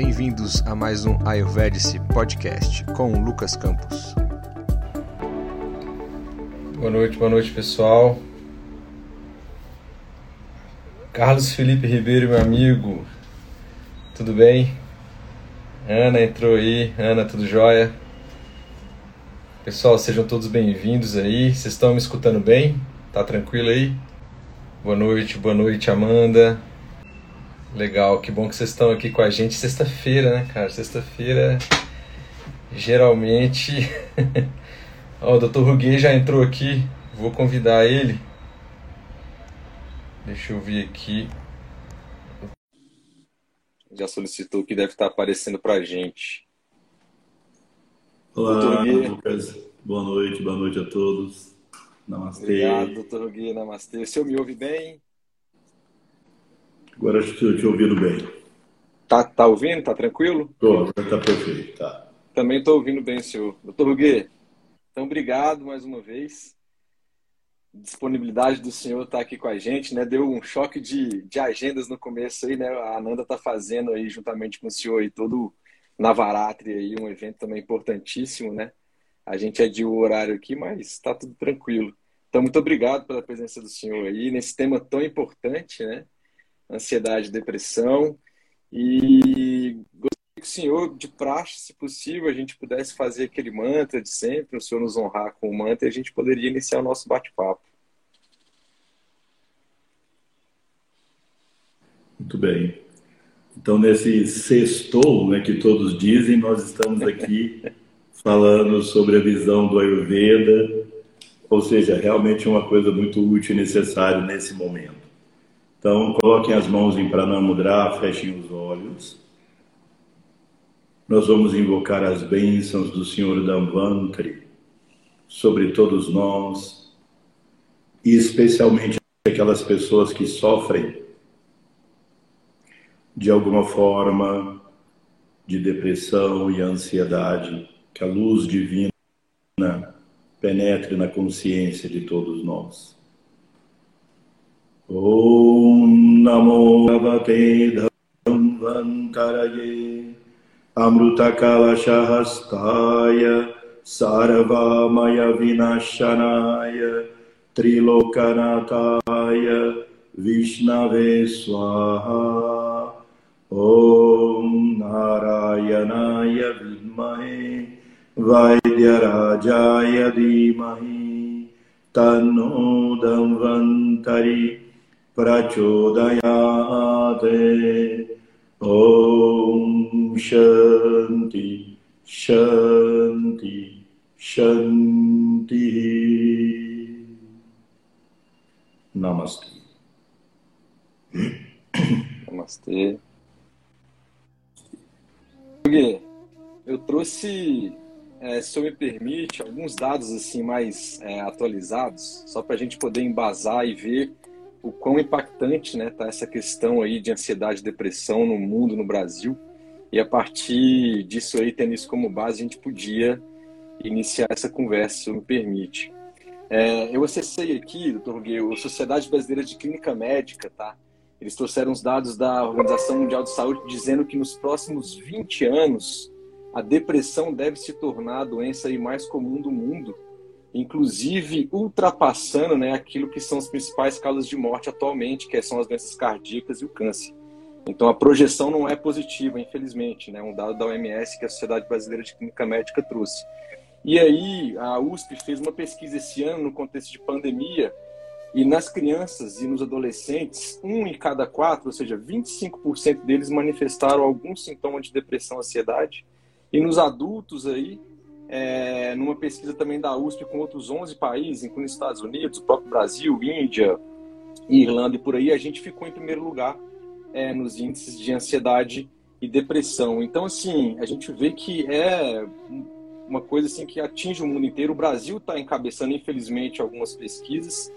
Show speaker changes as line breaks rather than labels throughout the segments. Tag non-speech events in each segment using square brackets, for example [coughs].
Bem-vindos a mais um Ayurvedic Podcast com Lucas Campos.
Boa noite, boa noite pessoal. Carlos Felipe Ribeiro, meu amigo, tudo bem? Ana entrou aí, Ana, tudo jóia? Pessoal, sejam todos bem-vindos aí. Vocês estão me escutando bem? Tá tranquilo aí? Boa noite, boa noite, Amanda. Legal, que bom que vocês estão aqui com a gente. Sexta-feira, né, cara? Sexta-feira, geralmente. [laughs] Ó, o Dr. Ruguet já entrou aqui. Vou convidar ele. Deixa eu ver aqui. Já solicitou que deve estar aparecendo pra gente.
Olá, Lucas. Boa noite, boa noite a todos. Namastê.
Obrigado, doutor Ruguet. Namastê. O senhor me ouve bem?
Agora estou te ouvindo bem.
Tá, tá ouvindo? Tá tranquilo?
Tô, tá perfeito, tá.
Também estou ouvindo bem, senhor. Doutor Ruguet, então obrigado mais uma vez. Disponibilidade do senhor estar tá aqui com a gente, né? Deu um choque de, de agendas no começo aí, né? A Ananda tá fazendo aí, juntamente com o senhor aí, todo Navaratri aí, um evento também importantíssimo, né? A gente adiou o horário aqui, mas está tudo tranquilo. Então, muito obrigado pela presença do senhor aí nesse tema tão importante, né? Ansiedade, depressão. E gostaria que o senhor, de praxe, se possível, a gente pudesse fazer aquele mantra de sempre, o senhor nos honrar com o mantra e a gente poderia iniciar o nosso bate-papo.
Muito bem. Então, nesse sextou, né, que todos dizem, nós estamos aqui [laughs] falando sobre a visão do Ayurveda, ou seja, realmente uma coisa muito útil e necessária nesse momento. Então, coloquem as mãos em Pranamudra, fechem os olhos. Nós vamos invocar as bênçãos do Senhor Damvantri sobre todos nós, e especialmente aquelas pessoas que sofrem de alguma forma de depressão e ansiedade, que a luz divina penetre na consciência de todos nós. ॐ नमो भगवते धन्वन्तरये अमृतकलशहस्ताय सर्वमयविनाशनाय त्रिलोकनाथाय विष्णवे स्वाहा। ॐ नारायणाय विद्महे, वैद्यराजाय धीमहि, तन्नो धन्वन्तरि प्रचोदयाते ॐ शान्ति शान्ति शान्तिः Namastê.
Namastê. Eu trouxe, é, se eu me permite, alguns dados assim mais é, atualizados, só para a gente poder embasar e ver o quão impactante né, tá essa questão aí de ansiedade e depressão no mundo, no Brasil. E a partir disso aí, tendo isso como base, a gente podia iniciar essa conversa, se me permite. É, eu acessei aqui, doutor Rugueu, a Sociedade Brasileira de Clínica Médica, tá? Eles trouxeram os dados da Organização Mundial de Saúde dizendo que nos próximos 20 anos a depressão deve se tornar a doença mais comum do mundo inclusive ultrapassando né, aquilo que são as principais causas de morte atualmente, que são as doenças cardíacas e o câncer. Então a projeção não é positiva, infelizmente, né? Um dado da OMS que a Sociedade Brasileira de Clínica Médica trouxe. E aí a USP fez uma pesquisa esse ano no contexto de pandemia e nas crianças e nos adolescentes, um em cada quatro, ou seja, 25% deles manifestaram algum sintoma de depressão, ansiedade. E nos adultos aí, é, numa pesquisa também da USP com outros 11 países, incluindo Estados Unidos, o próprio Brasil, Índia, Irlanda e por aí, a gente ficou em primeiro lugar é, nos índices de ansiedade e depressão. Então, assim, a gente vê que é uma coisa assim que atinge o mundo inteiro. O Brasil está encabeçando, infelizmente, algumas pesquisas.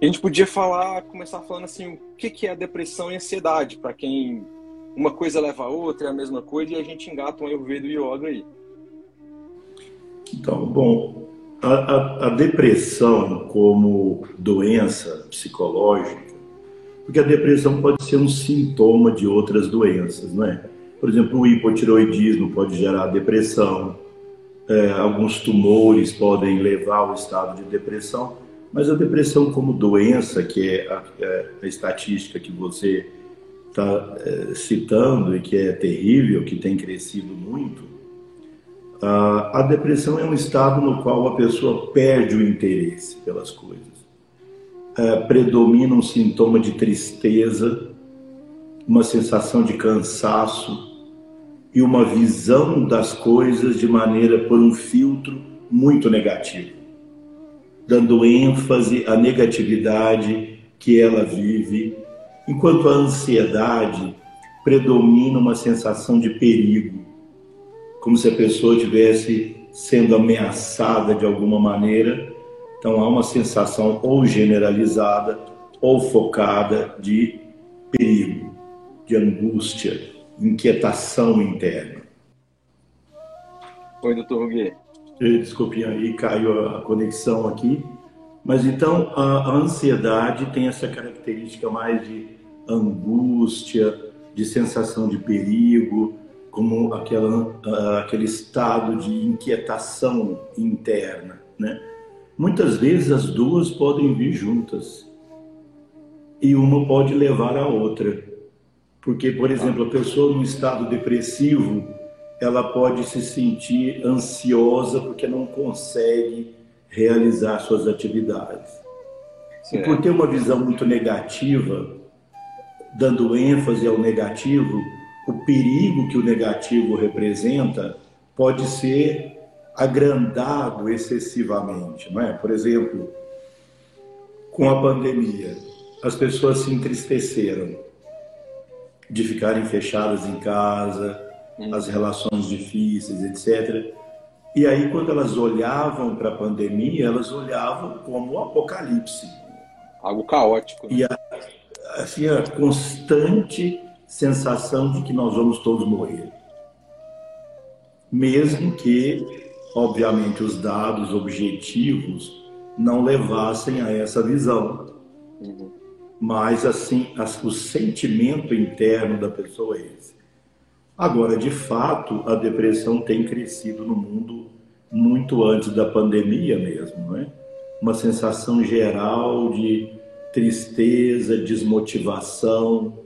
A gente podia falar, começar falando assim, o que, que é depressão e ansiedade, para quem uma coisa leva a outra, é a mesma coisa, e a gente engata um Ayurveda e Yoga aí.
Então, bom, a, a, a, depressão como doença psicológica, porque a depressão pode ser um sintoma de outras doenças, não é? Por exemplo, o hipotiroidismo pode gerar depressão, é, alguns tumores podem levar ao estado de depressão, mas a depressão como doença, que é a, é a estatística que você está é, citando e que é terrível, que tem crescido muito, a, a depressão é um estado no qual a pessoa perde o interesse pelas coisas. É, predomina um sintoma de tristeza, uma sensação de cansaço, e uma visão das coisas de maneira por um filtro muito negativo, dando ênfase à negatividade que ela vive, enquanto a ansiedade predomina uma sensação de perigo, como se a pessoa estivesse sendo ameaçada de alguma maneira. Então há uma sensação ou generalizada ou focada de perigo, de angústia, inquietação interna.
Oi, doutor Ruguet.
Desculpe, aí caiu a conexão aqui. Mas então a, a ansiedade tem essa característica mais de angústia, de sensação de perigo, como aquela, aquele estado de inquietação interna, né? Muitas vezes as duas podem vir juntas e uma pode levar a outra. Porque, por exemplo, a pessoa num estado depressivo, ela pode se sentir ansiosa porque não consegue realizar suas atividades. Certo. E por ter uma visão muito negativa, dando ênfase ao negativo, o perigo que o negativo representa pode ser agrandado excessivamente, não é? Por exemplo, com a pandemia, as pessoas se entristeceram de ficarem fechadas em casa, hum. as relações difíceis, etc. E aí, quando elas olhavam para a pandemia, elas olhavam como o apocalipse.
Algo caótico.
Né? E a, assim, a constante sensação de que nós vamos todos morrer. Mesmo que, obviamente, os dados objetivos não levassem a essa visão. Mas assim, o sentimento interno da pessoa é esse. Agora, de fato, a depressão tem crescido no mundo muito antes da pandemia mesmo, não é? Uma sensação geral de tristeza, desmotivação.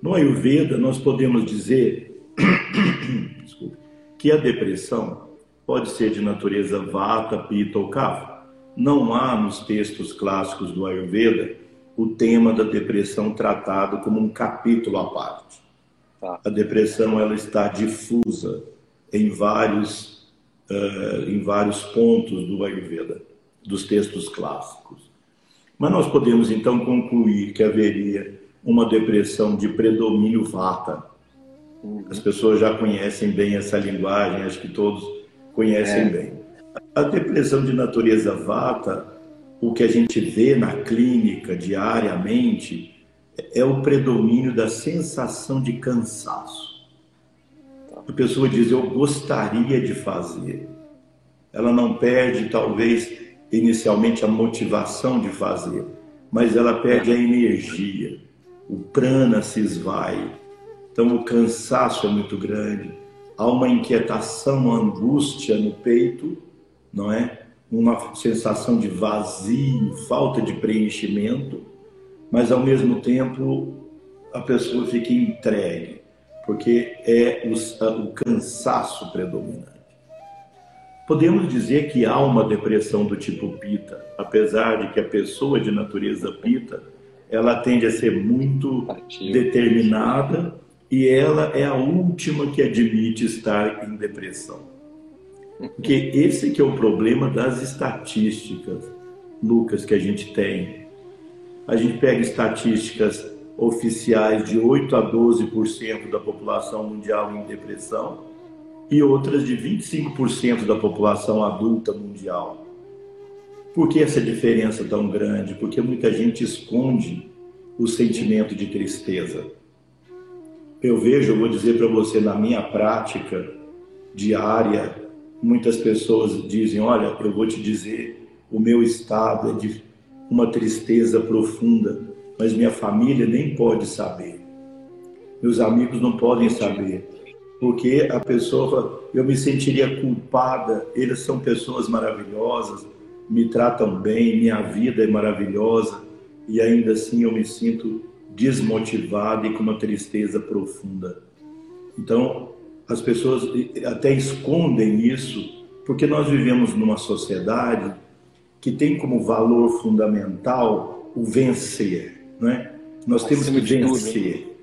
No Ayurveda, nós podemos dizer [coughs] que a depressão pode ser de natureza vata, pita ou kapha. Não há nos textos clássicos do Ayurveda o tema da depressão tratado como um capítulo à parte. Tá. A depressão ela está difusa em vários, uh, em vários pontos do Ayurveda, dos textos clássicos. Mas nós podemos então concluir que haveria uma depressão de predomínio vata. Uhum. As pessoas já conhecem bem essa linguagem, acho que todos conhecem é. bem. A depressão de natureza vata o que a gente vê na clínica diariamente é o predomínio da sensação de cansaço. A pessoa diz: Eu gostaria de fazer. Ela não perde, talvez, inicialmente a motivação de fazer, mas ela perde a energia. O prana se esvai. Então, o cansaço é muito grande. Há uma inquietação, uma angústia no peito, não é? uma sensação de vazio, falta de preenchimento, mas ao mesmo tempo a pessoa fica entregue, porque é o, o cansaço predominante. Podemos dizer que há uma depressão do tipo pita, apesar de que a pessoa de natureza pita, ela tende a ser muito determinada e ela é a última que admite estar em depressão. Porque esse que é o problema das estatísticas, Lucas, que a gente tem. A gente pega estatísticas oficiais de 8 a 12% da população mundial em depressão e outras de 25% da população adulta mundial. Por que essa diferença tão grande? Porque muita gente esconde o sentimento de tristeza. Eu vejo, eu vou dizer para você, na minha prática diária, Muitas pessoas dizem: Olha, eu vou te dizer, o meu estado é de uma tristeza profunda, mas minha família nem pode saber. Meus amigos não podem saber. Porque a pessoa eu me sentiria culpada, eles são pessoas maravilhosas, me tratam bem, minha vida é maravilhosa, e ainda assim eu me sinto desmotivado e com uma tristeza profunda. Então, as pessoas até escondem isso, porque nós vivemos numa sociedade que tem como valor fundamental o vencer, né? Nós temos que vencer.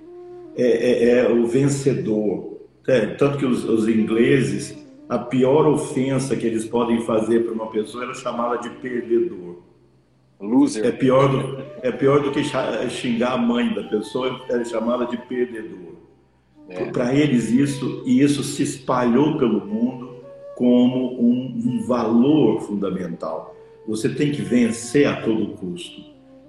É, é, é, o vencedor. É, tanto que os, os, ingleses, a pior ofensa que eles podem fazer para uma pessoa era chamá-la de perdedor.
Loser.
É pior do, é pior do que xingar a mãe da pessoa, é chamá-la de perdedor. É. Para eles isso, e isso se espalhou pelo mundo como um, um valor fundamental. Você tem que vencer a todo custo.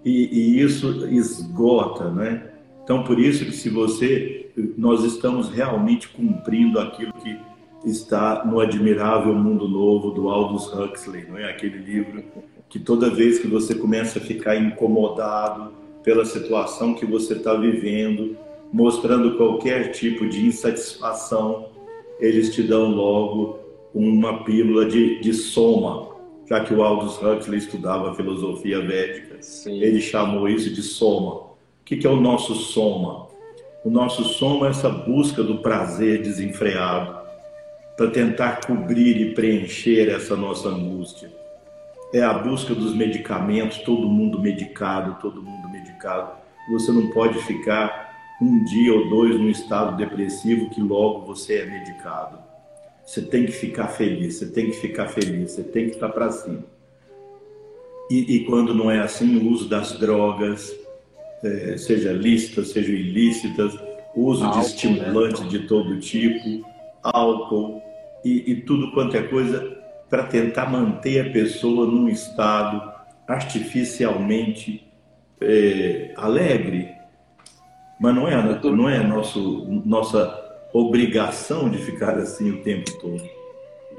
E, e, isso esgota, né? Então, por isso que se você, nós estamos realmente cumprindo aquilo que está no Admirável Mundo Novo do Aldous Huxley, não é? Aquele livro que toda vez que você começa a ficar incomodado pela situação que você está vivendo, mostrando qualquer tipo de insatisfação, eles te dão logo uma pílula de, de soma, já que o Aldous Huxley estudava filosofia védica, Sim. ele chamou isso de soma. O que, que é o nosso soma? O nosso soma é essa busca do prazer desenfreado para tentar cobrir e preencher essa nossa angústia. É a busca dos medicamentos, todo mundo medicado, todo mundo medicado. Você não pode ficar um dia ou dois num estado depressivo que logo você é medicado. Você tem que ficar feliz, você tem que ficar feliz, você tem que estar para cima. E, e, quando não é assim, o uso das drogas, é, seja lícitas, seja ilícitas, uso álcool, de estimulantes né? de todo tipo, álcool e, e tudo quanto é coisa para tentar manter a pessoa num estado artificialmente é, alegre. Mas não é, não é nosso, nossa obrigação de ficar assim o tempo todo.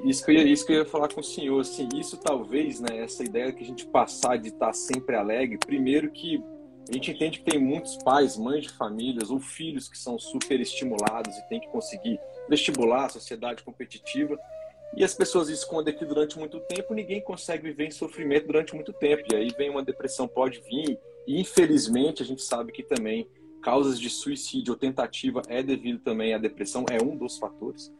Isso que, eu ia, isso que eu ia falar com o senhor, assim, isso talvez, né, essa ideia que a gente passar de estar sempre alegre, primeiro que a gente entende que tem muitos pais, mães de famílias ou filhos que são super estimulados e tem que conseguir vestibular, sociedade competitiva, e as pessoas escondem aqui durante muito tempo, ninguém consegue viver em sofrimento durante muito tempo, e aí vem uma depressão, pode vir, e infelizmente a gente sabe que também causas de suicídio ou tentativa é devido também à depressão, é um dos fatores.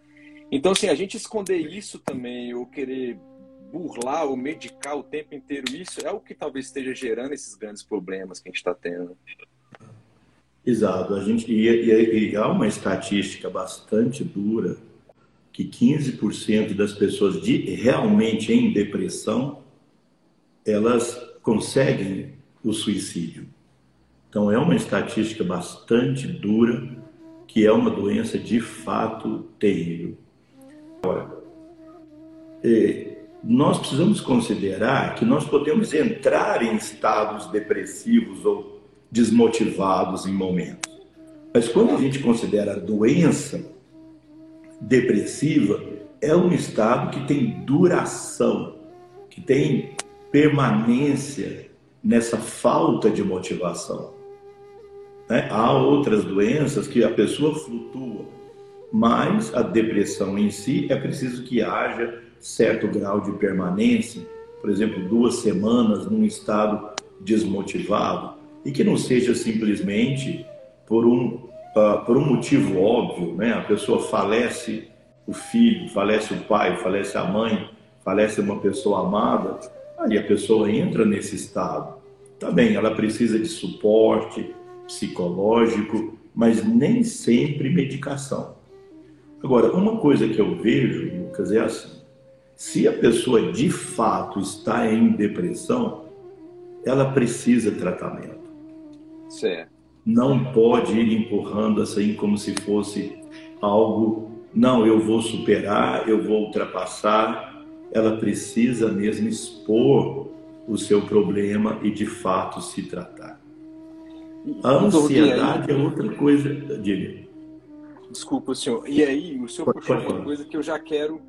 Então, assim, a gente esconder isso também, ou querer burlar ou medicar o tempo inteiro isso, é o que talvez esteja gerando esses grandes problemas que a gente está tendo.
Exato. A gente, e, e, e há uma estatística bastante dura que 15% das pessoas de, realmente em depressão, elas conseguem o suicídio. Então, é uma estatística bastante dura, que é uma doença de fato terrível. Agora, é, nós precisamos considerar que nós podemos entrar em estados depressivos ou desmotivados em momentos. Mas quando a gente considera a doença depressiva, é um estado que tem duração, que tem permanência nessa falta de motivação. Né? Há outras doenças que a pessoa flutua, mas a depressão em si é preciso que haja certo grau de permanência, por exemplo, duas semanas num estado desmotivado, e que não seja simplesmente por um, uh, por um motivo óbvio, né? A pessoa falece o filho, falece o pai, falece a mãe, falece uma pessoa amada, aí a pessoa entra nesse estado. Tá bem, ela precisa de suporte, psicológico, mas nem sempre medicação. Agora, uma coisa que eu vejo, Lucas, é assim: se a pessoa de fato está em depressão, ela precisa tratamento.
Certo.
Não pode ir empurrando assim como se fosse algo, não, eu vou superar, eu vou ultrapassar. Ela precisa mesmo expor o seu problema e de fato se tratar. A ansiedade é outra coisa. Diga.
Desculpa, senhor. E aí, o senhor puxou uma coisa que eu já quero.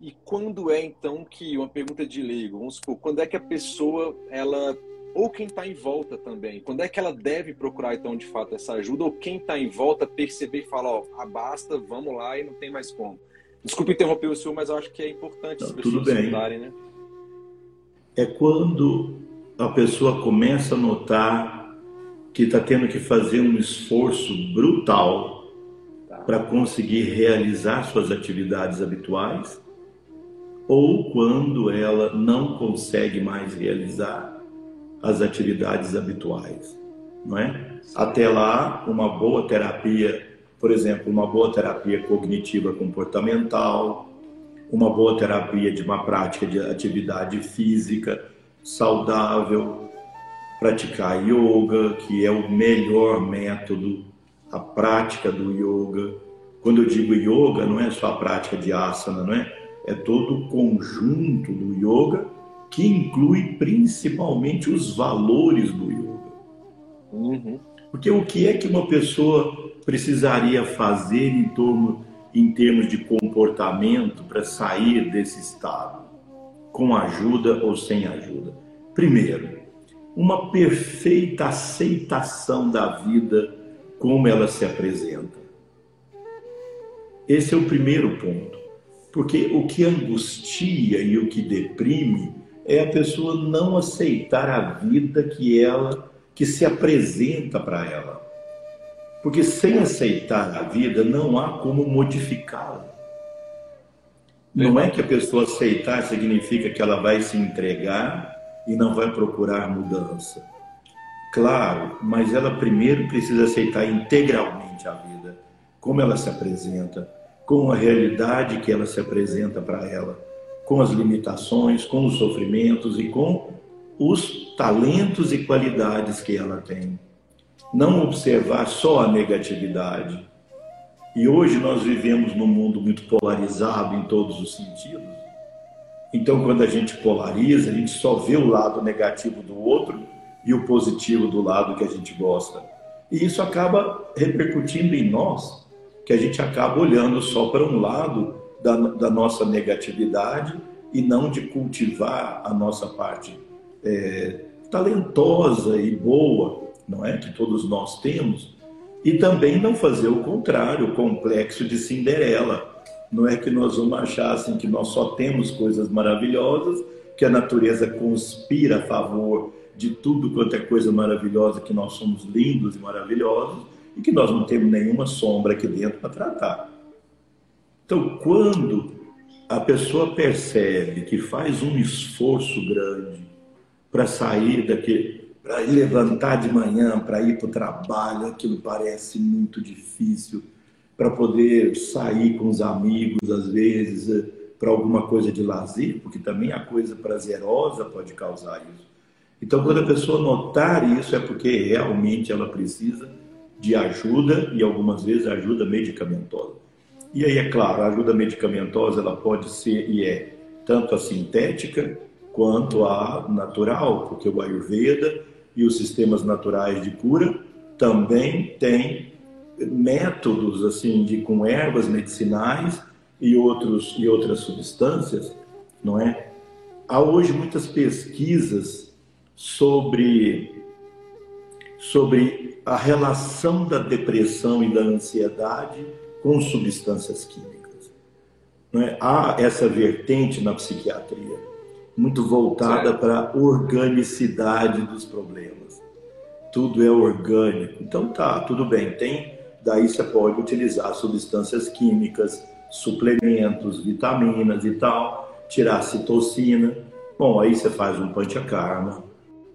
E quando é então que uma pergunta de leigo, vamos supor, quando é que a pessoa ela ou quem está em volta também? Quando é que ela deve procurar, então, de fato, essa ajuda? Ou quem está em volta perceber e falar, ó, abasta, vamos lá e não tem mais como? Desculpa interromper o senhor, mas eu acho que é importante
as pessoas
escutarem,
né? É quando a pessoa começa a notar que está tendo que fazer um esforço brutal tá. para conseguir realizar suas atividades habituais, ou quando ela não consegue mais realizar as atividades habituais, não é? Até lá, uma boa terapia, por exemplo, uma boa terapia cognitiva comportamental, uma boa terapia de uma prática de atividade física saudável, praticar yoga, que é o melhor método, a prática do yoga. Quando eu digo yoga, não é só a prática de asana, não é? É todo o conjunto do yoga que inclui principalmente os valores do yoga. Uhum. Porque o que é que uma pessoa precisaria fazer em, torno, em termos de comportamento para sair desse estado? Com ajuda ou sem ajuda? Primeiro, uma perfeita aceitação da vida como ela se apresenta. Esse é o primeiro ponto. Porque o que angustia e o que deprime é a pessoa não aceitar a vida que ela que se apresenta para ela. Porque sem aceitar a vida não há como modificá-la. Não é que a pessoa aceitar significa que ela vai se entregar e não vai procurar mudança. Claro, mas ela primeiro precisa aceitar integralmente a vida, como ela se apresenta, com a realidade que ela se apresenta para ela com as limitações, com os sofrimentos e com os talentos e qualidades que ela tem. Não observar só a negatividade. E hoje nós vivemos num mundo muito polarizado em todos os sentidos. Então, quando a gente polariza, a gente só vê o lado negativo do outro e o positivo do lado que a gente gosta. E isso acaba repercutindo em nós, que a gente acaba olhando só para um lado da, da nossa negatividade e não de cultivar a nossa parte é, talentosa e boa, não é? Que todos nós temos. E também não fazer o contrário, o complexo de Cinderela. Não é que nós vamos achar assim, que nós só temos coisas maravilhosas, que a natureza conspira a favor de tudo quanto é coisa maravilhosa, que nós somos lindos e maravilhosos e que nós não temos nenhuma sombra aqui dentro para tratar. Então, quando a pessoa percebe que faz um esforço grande para sair daqui, para levantar de manhã, para ir para o trabalho, aquilo parece muito difícil, para poder sair com os amigos, às vezes, para alguma coisa de lazer, porque também a coisa prazerosa pode causar isso. Então, quando a pessoa notar isso, é porque realmente ela precisa de ajuda e algumas vezes ajuda medicamentosa. E aí, é claro, a ajuda medicamentosa ela pode ser e é tanto a sintética quanto a natural, porque o Ayurveda e os sistemas naturais de cura também têm métodos assim de com ervas medicinais e outros e outras substâncias, não é? Há hoje muitas pesquisas sobre sobre a relação da depressão e da ansiedade com substâncias químicas. É? Há essa vertente na psiquiatria, muito voltada certo. para a organicidade dos problemas. Tudo é orgânico. Então tá, tudo bem, tem. Daí você pode utilizar substâncias químicas, suplementos, vitaminas e tal, tirar citocina. Bom, aí você faz um panchakarma.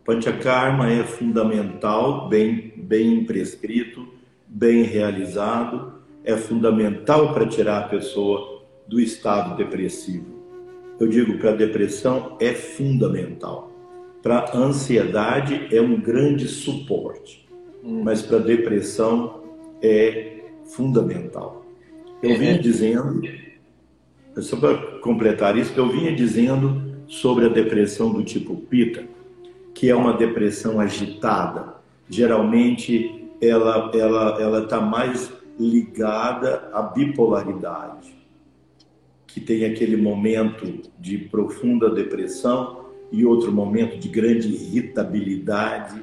Panchakarma é fundamental, bem, bem prescrito, bem realizado é fundamental para tirar a pessoa do estado depressivo. Eu digo para a depressão é fundamental. Para a ansiedade é um grande suporte, hum. mas para a depressão é fundamental. Eu vinha é. dizendo, só para completar isso, eu vinha dizendo sobre a depressão do tipo Pita, que é uma depressão agitada. Geralmente ela ela ela está mais ligada à bipolaridade, que tem aquele momento de profunda depressão e outro momento de grande irritabilidade,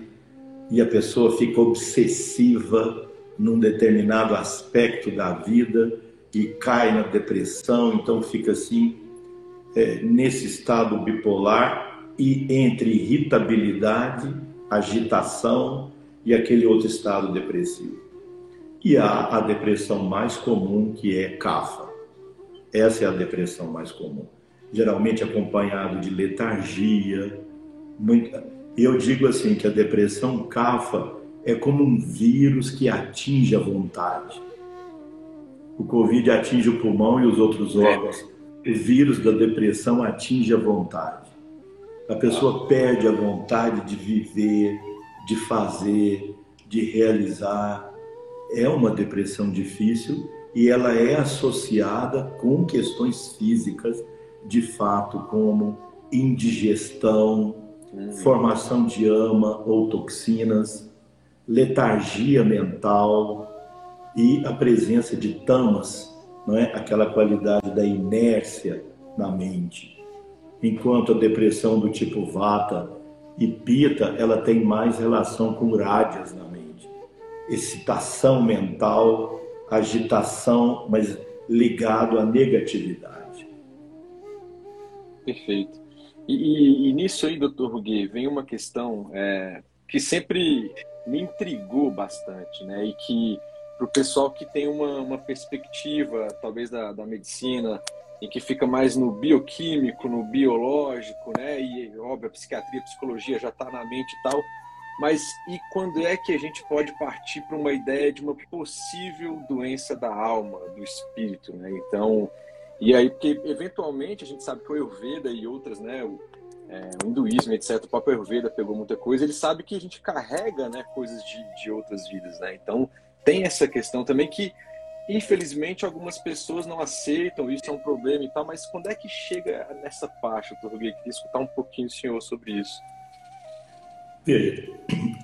e a pessoa fica obsessiva num determinado aspecto da vida e cai na depressão, então fica assim, é, nesse estado bipolar e entre irritabilidade, agitação e aquele outro estado depressivo. E há a depressão mais comum que é CAFA. Essa é a depressão mais comum, geralmente acompanhado de letargia. Muito... Eu digo assim que a depressão CAFA é como um vírus que atinge a vontade. O Covid atinge o pulmão e os outros órgãos. O vírus da depressão atinge a vontade. A pessoa perde a vontade de viver, de fazer, de realizar. É uma depressão difícil e ela é associada com questões físicas, de fato, como indigestão, hum. formação de ama ou toxinas, letargia mental e a presença de tamas, não é? aquela qualidade da inércia na mente. Enquanto a depressão do tipo Vata e Pita, ela tem mais relação com rádias na. Excitação mental, agitação, mas ligado à negatividade.
Perfeito. E, e, e nisso aí, doutor Ruguet, vem uma questão é, que sempre me intrigou bastante, né? E que para o pessoal que tem uma, uma perspectiva, talvez da, da medicina, em que fica mais no bioquímico, no biológico, né? E óbvio, a psiquiatria, a psicologia já está na mente e tal. Mas e quando é que a gente pode partir para uma ideia de uma possível doença da alma, do espírito, né? Então, e aí porque eventualmente a gente sabe que o Ayurveda e outras, né? O, é, o hinduísmo, etc. O próprio Ayurveda pegou muita coisa. Ele sabe que a gente carrega, né? Coisas de, de outras vidas, né? Então tem essa questão também que infelizmente algumas pessoas não aceitam, isso é um problema e tal, mas quando é que chega nessa parte, doutor Ruguei? Queria escutar um pouquinho o senhor sobre isso.
Veja,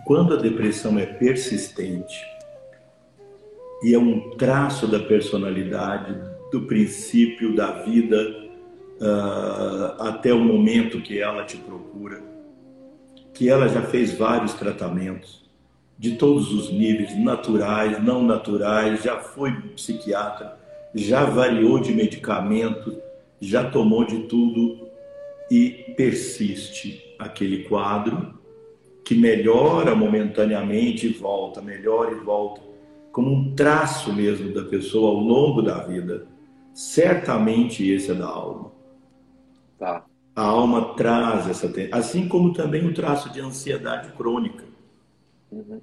quando a depressão é persistente e é um traço da personalidade, do princípio da vida uh, até o momento que ela te procura, que ela já fez vários tratamentos, de todos os níveis, naturais, não naturais, já foi psiquiatra, já variou de medicamento, já tomou de tudo e persiste aquele quadro que melhora momentaneamente e volta, melhora e volta, como um traço mesmo da pessoa ao longo da vida. Certamente esse é da alma.
Tá.
A alma traz essa, assim como também o traço de ansiedade crônica. Uhum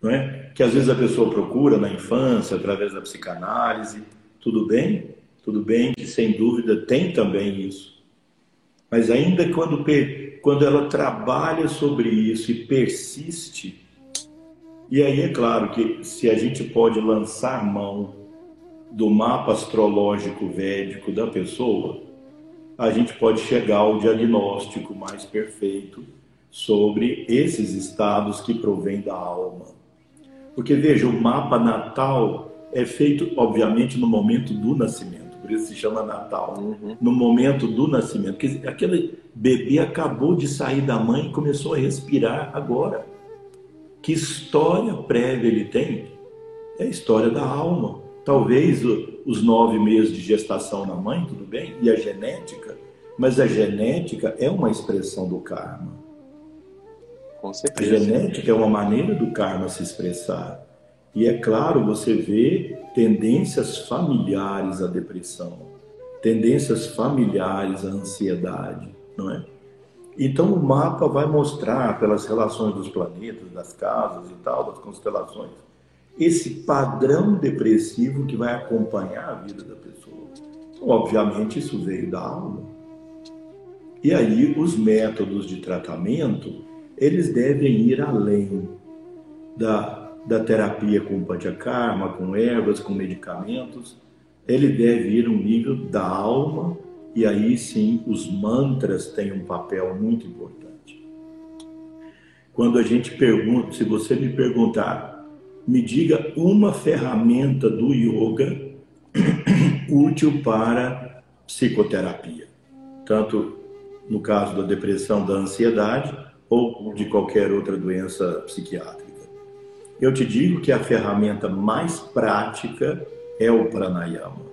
não é? Que às vezes a pessoa procura na infância, através da psicanálise, tudo bem, tudo bem, que sem dúvida tem também isso. Mas ainda quando, quando ela trabalha sobre isso e persiste, e aí é claro que se a gente pode lançar mão do mapa astrológico védico da pessoa, a gente pode chegar ao diagnóstico mais perfeito sobre esses estados que provêm da alma. Porque veja, o mapa natal é feito, obviamente, no momento do nascimento, por isso se chama Natal. Uhum. No momento do nascimento, porque aquele bebê acabou de sair da mãe e começou a respirar agora. Que história prévia ele tem? É a história da alma. Talvez os nove meses de gestação na mãe, tudo bem, e a genética, mas a genética é uma expressão do karma.
Com certeza.
A genética é uma maneira do karma se expressar. E é claro, você vê tendências familiares à depressão, tendências familiares à ansiedade, não é? Então o mapa vai mostrar pelas relações dos planetas, das casas e tal, das constelações, esse padrão depressivo que vai acompanhar a vida da pessoa. Obviamente isso veio da alma. E aí os métodos de tratamento eles devem ir além da, da terapia com panchakarma, com ervas, com medicamentos. Ele deve ir um nível da alma e aí sim os mantras têm um papel muito importante. Quando a gente pergunta, se você me perguntar, me diga uma ferramenta do yoga [clears throat] útil para psicoterapia, tanto no caso da depressão, da ansiedade ou de qualquer outra doença psiquiátrica. Eu te digo que a ferramenta mais prática é o pranayama.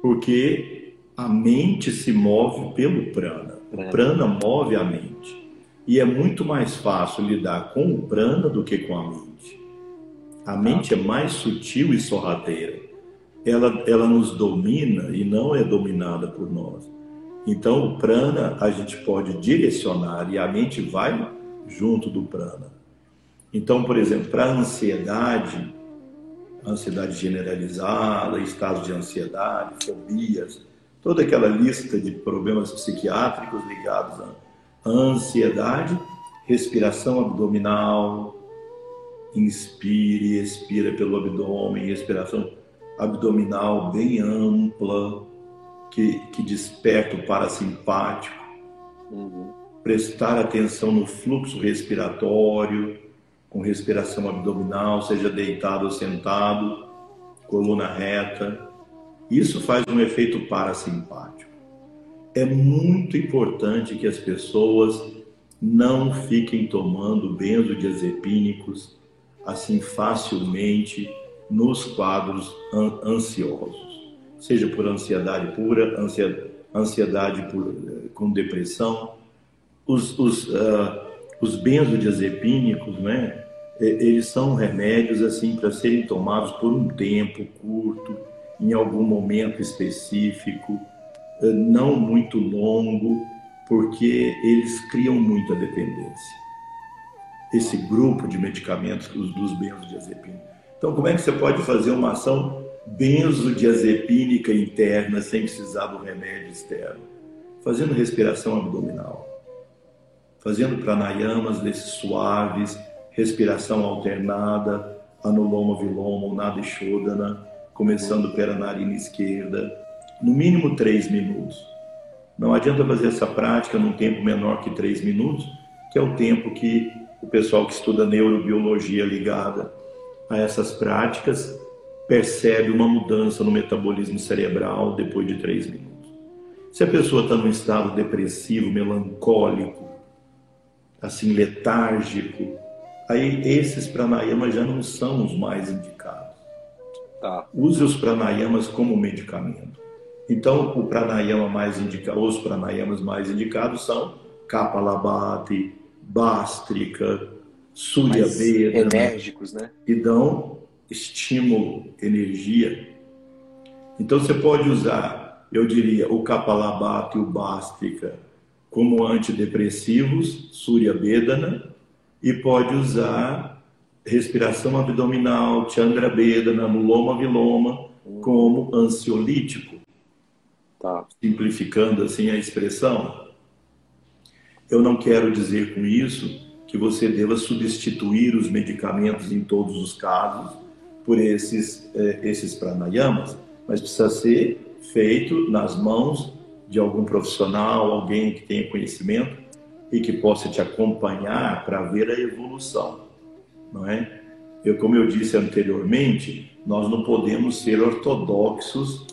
Porque a mente se move pelo prana. O prana move a mente. E é muito mais fácil lidar com o prana do que com a mente. A mente é mais sutil e sorrateira. Ela, ela nos domina e não é dominada por nós. Então, o prana a gente pode direcionar e a mente vai junto do prana. Então, por exemplo, para a ansiedade, ansiedade generalizada, estados de ansiedade, fobias, toda aquela lista de problemas psiquiátricos ligados à ansiedade, respiração abdominal, inspire, expira pelo abdômen, respiração abdominal bem ampla, que, que desperta o parasimpático. Uhum. Prestar atenção no fluxo respiratório, com respiração abdominal, seja deitado ou sentado, coluna reta. Isso faz um efeito parasimpático. É muito importante que as pessoas não fiquem tomando benzodiazepínicos assim facilmente nos quadros ansiosos, seja por ansiedade pura, ansiedade por, eh, com depressão. Os, os, uh, os benzodiazepínicos, né, eles são remédios assim para serem tomados por um tempo curto, em algum momento específico, eh, não muito longo, porque eles criam muita dependência. Esse grupo de medicamentos dos benzodiazepínicos. Então, como é que você pode fazer uma ação benzodiazepínica interna sem precisar do remédio externo? Fazendo respiração abdominal, fazendo pranayamas desses suaves, respiração alternada, anuloma, viloma, nada e shodana, começando pela narina esquerda, no mínimo três minutos. Não adianta fazer essa prática num tempo menor que três minutos, que é o tempo que o pessoal que estuda neurobiologia ligada a essas práticas percebe uma mudança no metabolismo cerebral depois de três minutos. Se a pessoa está num estado depressivo, melancólico, assim letárgico, aí esses pranayamas já não são os mais indicados. Tá. Use os pranayamas como medicamento. Então, o pranayama mais indicado, os pranayamas mais indicados são Kapalabhati, Bástrica, Surya Veda.
Enérgicos, né?
E dão estímulo, energia. Então, você pode usar, eu diria, o Kapalabhati e o Bástrica como antidepressivos, Surya Vedana, e pode usar respiração abdominal, Chandra Vedana, Muloma Viloma, como ansiolítico. Tá. Simplificando assim a expressão. Eu não quero dizer com isso que você deva substituir os medicamentos em todos os casos por esses, eh, esses pranayamas, mas precisa ser feito nas mãos de algum profissional, alguém que tenha conhecimento e que possa te acompanhar para ver a evolução, não é? Eu, como eu disse anteriormente, nós não podemos ser ortodoxos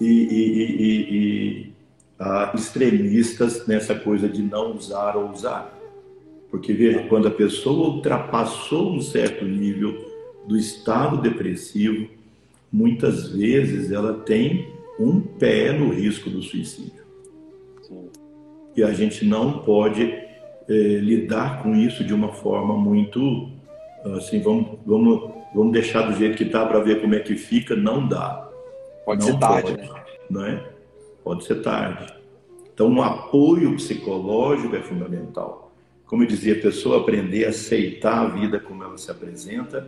e, e, e, e uh, extremistas nessa coisa de não usar ou usar. Porque, veja, quando a pessoa ultrapassou um certo nível do estado depressivo, muitas vezes ela tem um pé no risco do suicídio. Sim. E a gente não pode é, lidar com isso de uma forma muito assim, vamos, vamos, vamos deixar do jeito que está para ver como é que fica, não dá.
Pode
não
ser tarde, pode,
né? Não é? Pode ser tarde. Então, um apoio psicológico é fundamental. Como eu dizia, a pessoa aprender a aceitar a vida como ela se apresenta,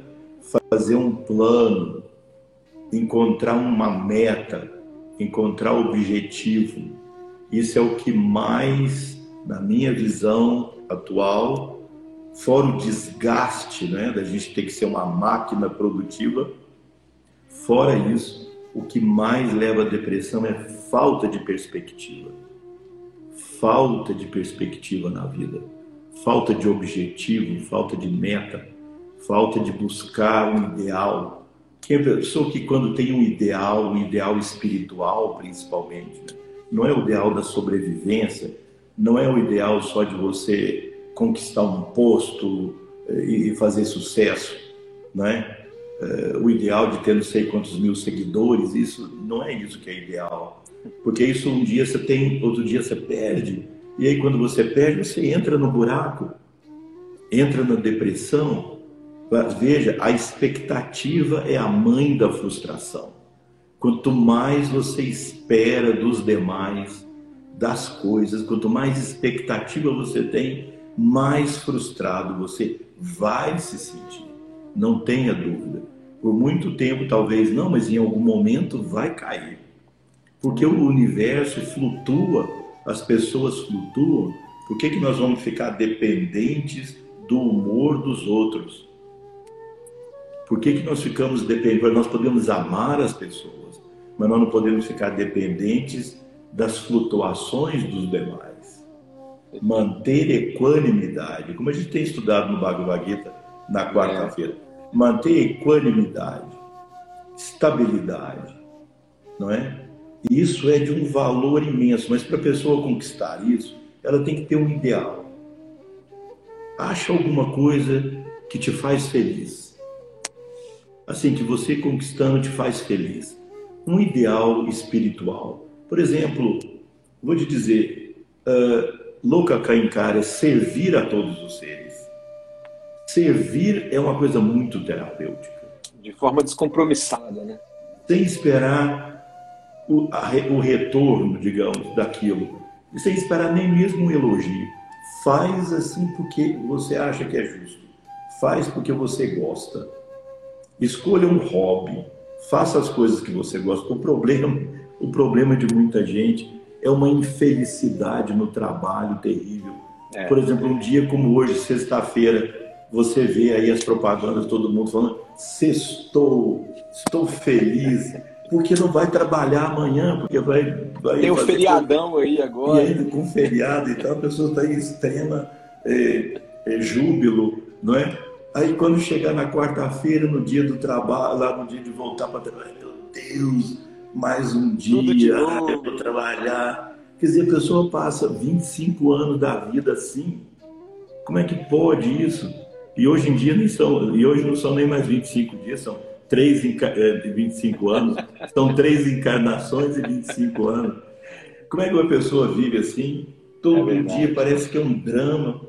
fazer um plano, encontrar uma meta, encontrar objetivo. Isso é o que mais, na minha visão atual, fora o desgaste né, da gente ter que ser uma máquina produtiva, fora isso, o que mais leva à depressão é falta de perspectiva. Falta de perspectiva na vida, falta de objetivo, falta de meta, falta de buscar um ideal, que a pessoa que quando tem um ideal, um ideal espiritual principalmente, né? não é o ideal da sobrevivência, não é o ideal só de você conquistar um posto eh, e fazer sucesso, né? O ideal de ter não sei quantos mil seguidores, isso não é isso que é ideal. Porque isso um dia você tem, outro dia você perde. E aí quando você perde, você entra no buraco, entra na depressão. Veja, a expectativa é a mãe da frustração. Quanto mais você espera dos demais, das coisas, quanto mais expectativa você tem, mais frustrado você vai se sentir. Não tenha dúvida. Por muito tempo, talvez não, mas em algum momento vai cair. Porque o universo flutua, as pessoas flutuam. Por que, que nós vamos ficar dependentes do humor dos outros? Por que, que nós ficamos dependentes? Nós podemos amar as pessoas, mas nós não podemos ficar dependentes das flutuações dos demais. Manter equanimidade, como a gente tem estudado no Bhagavad Gita na quarta-feira. Manter equanimidade, estabilidade, não é? E isso é de um valor imenso, mas para a pessoa conquistar isso, ela tem que ter um ideal. Acha alguma coisa que te faz feliz. Assim, que você conquistando te faz feliz. Um ideal espiritual. Por exemplo, vou te dizer, uh, Louca Kainkara é servir a todos os seres. Servir é uma coisa muito terapêutica.
De forma descompromissada, né?
Sem esperar o, a, o retorno, digamos, daquilo. E sem esperar nem mesmo um elogio. Faz assim porque você acha que é justo. Faz porque você gosta. Escolha um hobby. Faça as coisas que você gosta. O problema, o problema de muita gente é uma infelicidade no trabalho terrível. É. Por exemplo, um dia como hoje, sexta-feira, você vê aí as propagandas, todo mundo falando: sextou, estou feliz porque não vai trabalhar amanhã, porque vai. vai
Tem um feriadão aí agora.
E ainda com feriado e tal, a pessoa está em extrema é, é, júbilo, não é? Aí quando chegar na quarta-feira, no dia do trabalho, lá no dia de voltar para trabalhar, meu Deus, mais um dia, eu vou [laughs] trabalhar. Quer dizer, a pessoa passa 25 anos da vida assim. Como é que pode isso? E hoje em dia nem são, e hoje não são nem mais 25 dias, são três de 25 anos, são três encarnações e 25 anos. Como é que uma pessoa vive assim? Todo é dia parece que é um drama,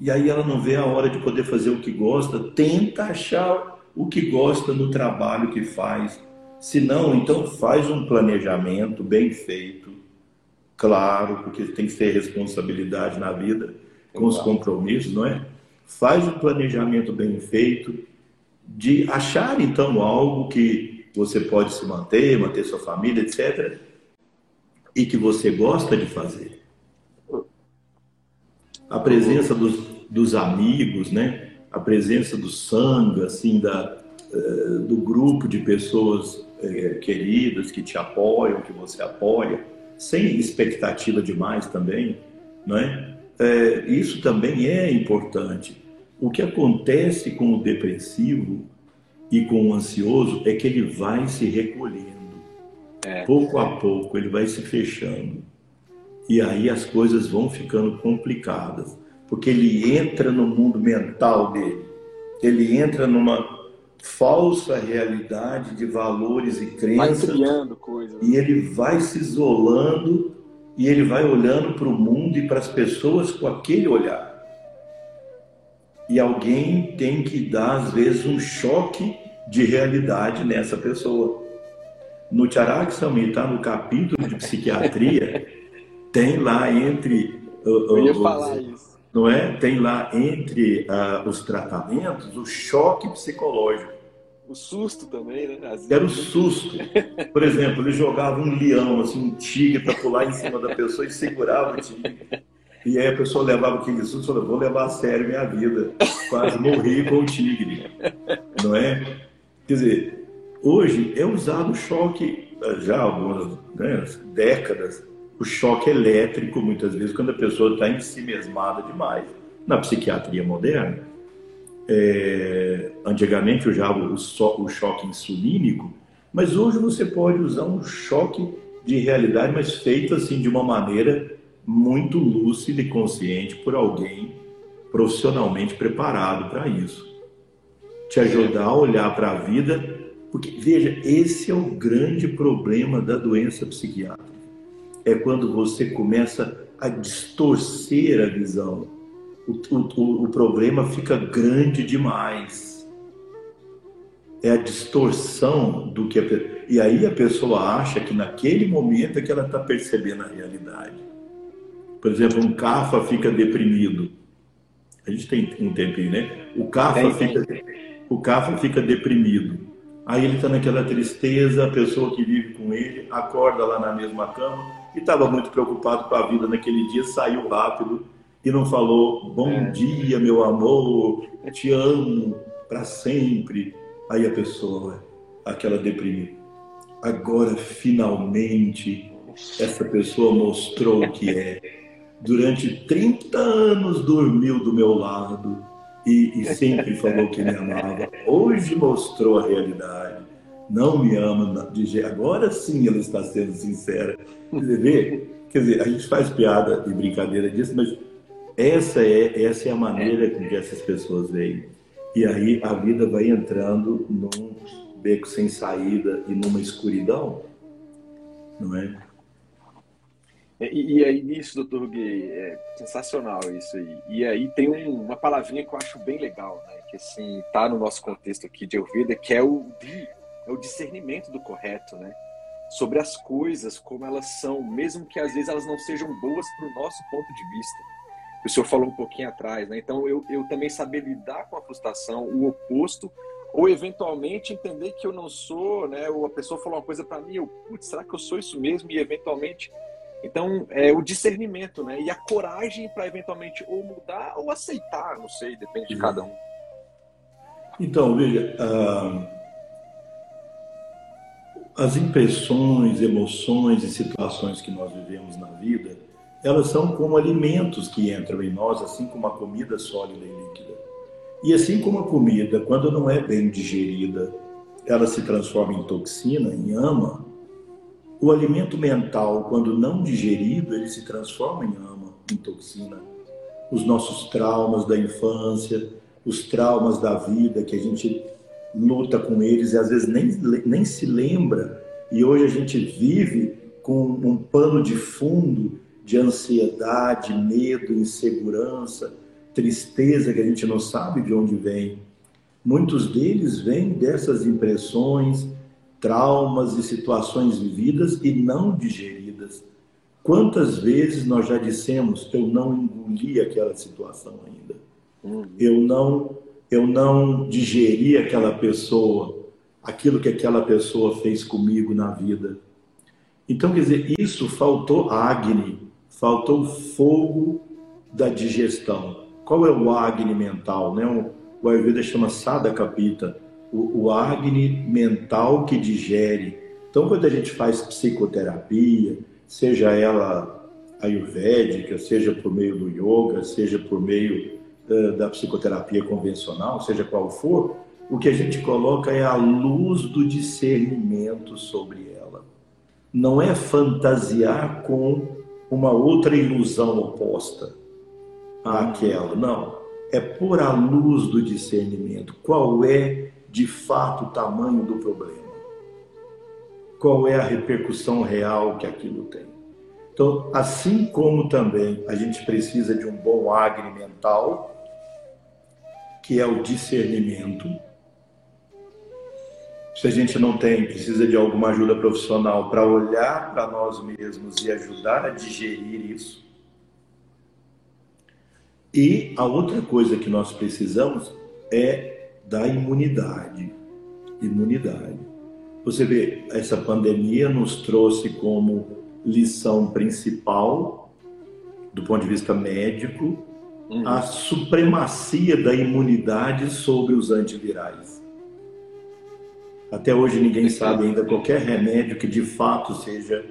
e aí ela não vê a hora de poder fazer o que gosta, tenta achar o que gosta no trabalho que faz. Se não, então faz um planejamento bem feito, claro, porque tem que ter responsabilidade na vida com os compromissos, não é? Faz um planejamento bem feito, de achar então algo que você pode se manter, manter sua família, etc. E que você gosta de fazer. A presença dos, dos amigos, né? A presença do sangue, assim, da, uh, do grupo de pessoas uh, queridas que te apoiam, que você apoia, sem expectativa demais também, não é? Uh, isso também é importante o que acontece com o depressivo e com o ansioso é que ele vai se recolhendo. É. Pouco a pouco ele vai se fechando. E aí as coisas vão ficando complicadas. Porque ele entra no mundo mental dele. Ele entra numa falsa realidade de valores e crenças.
Vai criando coisas.
E ele vai se isolando e ele vai olhando para o mundo e para as pessoas com aquele olhar e alguém tem que dar, às vezes, um choque de realidade nessa pessoa. No Charak Samhita, no capítulo de psiquiatria, [laughs] tem lá entre.
Uh, Eu ia os, falar isso.
Não é? Tem lá entre uh, os tratamentos o choque psicológico.
O susto também, né?
Era o susto. Por exemplo, ele jogava um leão, assim, um tigre para pular em cima da pessoa e segurava o tigre. E aí a pessoa levava aquele susto e falou, vou levar a sério minha vida. Quase morri com o tigre. Não é? Quer dizer, hoje é usado o choque, já há algumas né, décadas, o choque elétrico, muitas vezes, quando a pessoa está em si mesmada demais. Na psiquiatria moderna, é, antigamente usava o, o choque insulínico, mas hoje você pode usar um choque de realidade, mas feito assim de uma maneira muito lúcida e consciente por alguém profissionalmente preparado para isso. Te ajudar a olhar para a vida, porque veja, esse é o grande problema da doença psiquiátrica. É quando você começa a distorcer a visão. O, o, o problema fica grande demais é a distorção do que a, e aí a pessoa acha que naquele momento é que ela está percebendo a realidade. Por exemplo, um cafa fica deprimido. A gente tem um tempinho, né? O cafa fica o cafa fica deprimido. Aí ele está naquela tristeza, a pessoa que vive com ele acorda lá na mesma cama e estava muito preocupado com a vida naquele dia, saiu rápido e não falou bom é. dia, meu amor, te amo para sempre Aí a pessoa, aquela deprimida, agora finalmente essa pessoa mostrou o que é. Durante 30 anos dormiu do meu lado e, e sempre falou que me amava. Hoje mostrou a realidade. Não me ama. De, agora sim ela está sendo sincera. Quer dizer, quer dizer, a gente faz piada e brincadeira disso, mas essa é, essa é a maneira com que essas pessoas veem. E aí a vida vai entrando num beco sem saída e numa escuridão, não é?
E, e aí nisso, doutor Gui, é sensacional isso aí. E aí tem um, uma palavrinha que eu acho bem legal, né? Que assim, tá no nosso contexto aqui de Ayurveda, que é o, é o discernimento do correto, né? Sobre as coisas, como elas são, mesmo que às vezes elas não sejam boas para o nosso ponto de vista o senhor falou um pouquinho atrás, né? Então, eu, eu também saber lidar com a frustração, o oposto, ou eventualmente entender que eu não sou, né? Ou a pessoa falou uma coisa para mim, eu, putz, será que eu sou isso mesmo? E eventualmente. Então, é o discernimento, né? E a coragem para eventualmente ou mudar ou aceitar, não sei, depende de cada um.
Então, veja, uh, as impressões, emoções e situações que nós vivemos na vida elas são como alimentos que entram em nós, assim como a comida sólida e líquida. E assim como a comida, quando não é bem digerida, ela se transforma em toxina, em ama, o alimento mental, quando não digerido, ele se transforma em ama, em toxina. Os nossos traumas da infância, os traumas da vida, que a gente luta com eles e às vezes nem, nem se lembra, e hoje a gente vive com um pano de fundo de ansiedade, medo, insegurança, tristeza que a gente não sabe de onde vem. Muitos deles vêm dessas impressões, traumas e situações vividas e não digeridas. Quantas vezes nós já dissemos eu não engoli aquela situação ainda? Uhum. Eu não eu não digeri aquela pessoa, aquilo que aquela pessoa fez comigo na vida. Então, quer dizer, isso faltou Agni, faltou o fogo da digestão. Qual é o Agni mental? Né? O Ayurveda chama Sada Kapita, o, o Agni mental que digere. Então, quando a gente faz psicoterapia, seja ela ayurvédica, seja por meio do yoga, seja por meio uh, da psicoterapia convencional, seja qual for, o que a gente coloca é a luz do discernimento sobre ela. Não é fantasiar com uma outra ilusão oposta àquela. Não. É por a luz do discernimento. Qual é, de fato, o tamanho do problema? Qual é a repercussão real que aquilo tem? Então, assim como também a gente precisa de um bom agri mental, que é o discernimento, se a gente não tem, precisa de alguma ajuda profissional para olhar para nós mesmos e ajudar a digerir isso. E a outra coisa que nós precisamos é da imunidade. Imunidade. Você vê, essa pandemia nos trouxe como lição principal, do ponto de vista médico, uhum. a supremacia da imunidade sobre os antivirais. Até hoje ninguém sabe ainda qualquer remédio que de fato seja